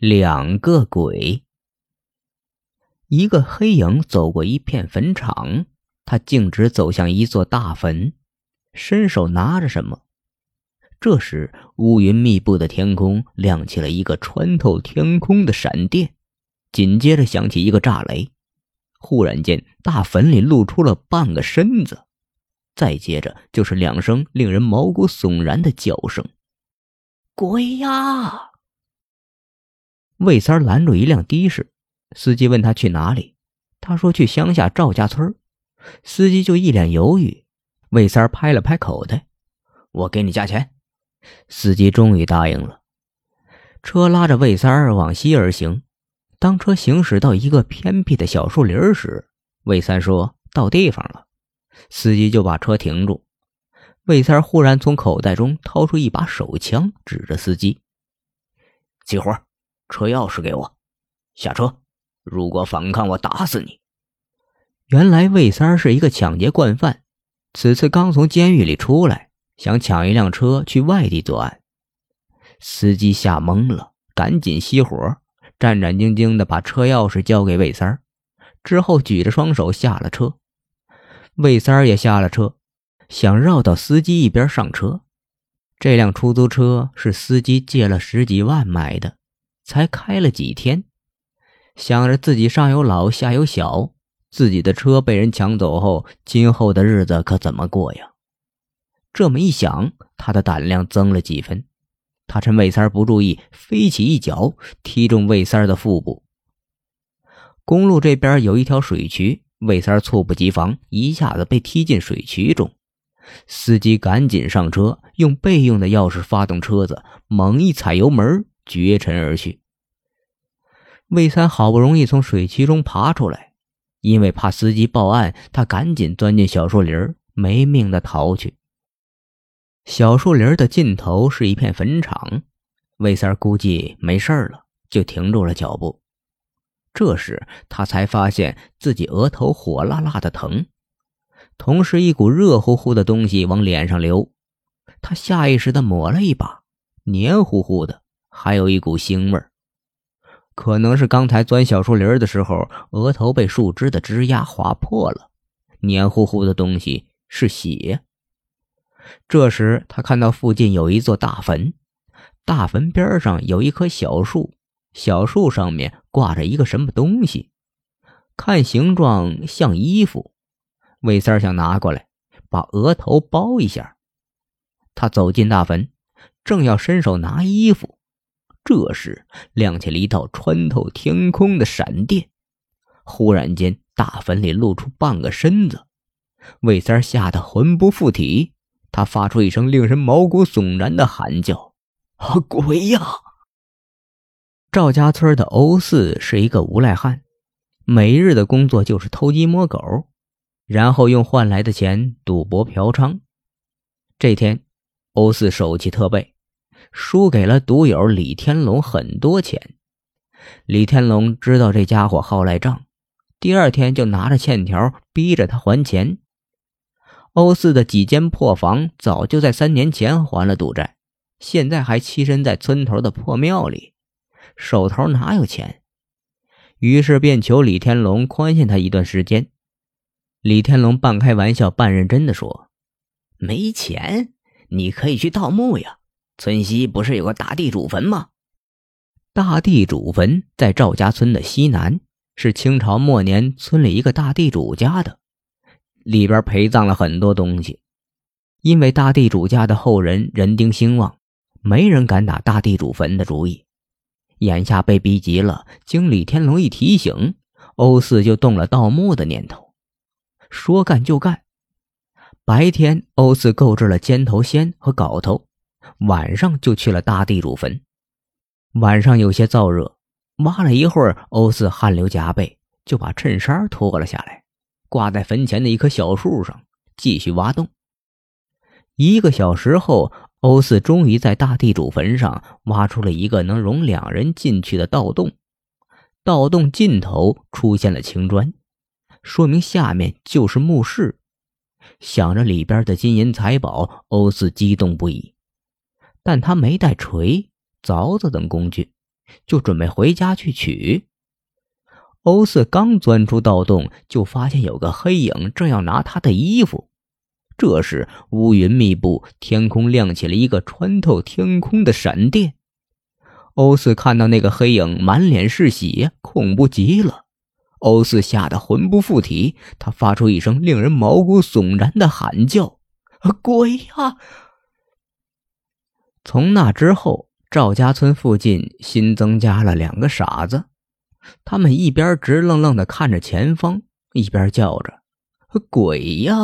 两个鬼。一个黑影走过一片坟场，他径直走向一座大坟，伸手拿着什么。这时，乌云密布的天空亮起了一个穿透天空的闪电，紧接着响起一个炸雷。忽然间，大坟里露出了半个身子，再接着就是两声令人毛骨悚然的叫声：“鬼呀！”魏三拦住一辆的士，司机问他去哪里，他说去乡下赵家村。司机就一脸犹豫。魏三拍了拍口袋：“我给你加钱。”司机终于答应了。车拉着魏三往西而行。当车行驶到一个偏僻的小树林时，魏三说到地方了，司机就把车停住。魏三忽然从口袋中掏出一把手枪，指着司机：“激活，车钥匙给我，下车。如果反抗，我打死你。”原来魏三是一个抢劫惯犯，此次刚从监狱里出来，想抢一辆车去外地作案。司机吓懵了，赶紧熄火。战战兢兢地把车钥匙交给魏三，之后举着双手下了车。魏三也下了车，想绕到司机一边上车。这辆出租车是司机借了十几万买的，才开了几天。想着自己上有老下有小，自己的车被人抢走后，今后的日子可怎么过呀？这么一想，他的胆量增了几分。他趁魏三不注意，飞起一脚踢中魏三的腹部。公路这边有一条水渠，魏三猝不及防，一下子被踢进水渠中。司机赶紧上车，用备用的钥匙发动车子，猛一踩油门，绝尘而去。魏三好不容易从水渠中爬出来，因为怕司机报案，他赶紧钻进小树林，没命的逃去。小树林的尽头是一片坟场，魏三估计没事了，就停住了脚步。这时他才发现自己额头火辣辣的疼，同时一股热乎乎的东西往脸上流。他下意识的抹了一把，黏糊糊的，还有一股腥味儿可能是刚才钻小树林的时候，额头被树枝的枝丫划破了，黏糊糊的东西是血。这时，他看到附近有一座大坟，大坟边上有一棵小树，小树上面挂着一个什么东西，看形状像衣服。魏三想拿过来，把额头包一下。他走进大坟，正要伸手拿衣服，这时亮起了一道穿透天空的闪电，忽然间，大坟里露出半个身子，魏三吓得魂不附体。他发出一声令人毛骨悚然的喊叫：“啊，鬼呀！”赵家村的欧四是一个无赖汉，每日的工作就是偷鸡摸狗，然后用换来的钱赌博嫖娼。这天，欧四手气特背，输给了赌友李天龙很多钱。李天龙知道这家伙好赖账，第二天就拿着欠条逼着他还钱。欧四的几间破房早就在三年前还了赌债，现在还栖身在村头的破庙里，手头哪有钱？于是便求李天龙宽限他一段时间。李天龙半开玩笑半认真的说：“没钱，你可以去盗墓呀。村西不是有个大地主坟吗？大地主坟在赵家村的西南，是清朝末年村里一个大地主家的。”里边陪葬了很多东西，因为大地主家的后人人丁兴旺，没人敢打大地主坟的主意。眼下被逼急了，经李天龙一提醒，欧四就动了盗墓的念头。说干就干，白天欧四购置了尖头锨和镐头，晚上就去了大地主坟。晚上有些燥热，挖了一会儿，欧四汗流浃背，就把衬衫脱了下来。挂在坟前的一棵小树上，继续挖洞。一个小时后，欧四终于在大地主坟上挖出了一个能容两人进去的盗洞。盗洞尽头出现了青砖，说明下面就是墓室。想着里边的金银财宝，欧四激动不已。但他没带锤、凿子等工具，就准备回家去取。欧四刚钻出盗洞，就发现有个黑影正要拿他的衣服。这时乌云密布，天空亮起了一个穿透天空的闪电。欧四看到那个黑影满脸是血，恐怖极了。欧四吓得魂不附体，他发出一声令人毛骨悚然的喊叫：“鬼呀！”从那之后，赵家村附近新增加了两个傻子，他们一边直愣愣的看着前方，一边叫着：“鬼呀！”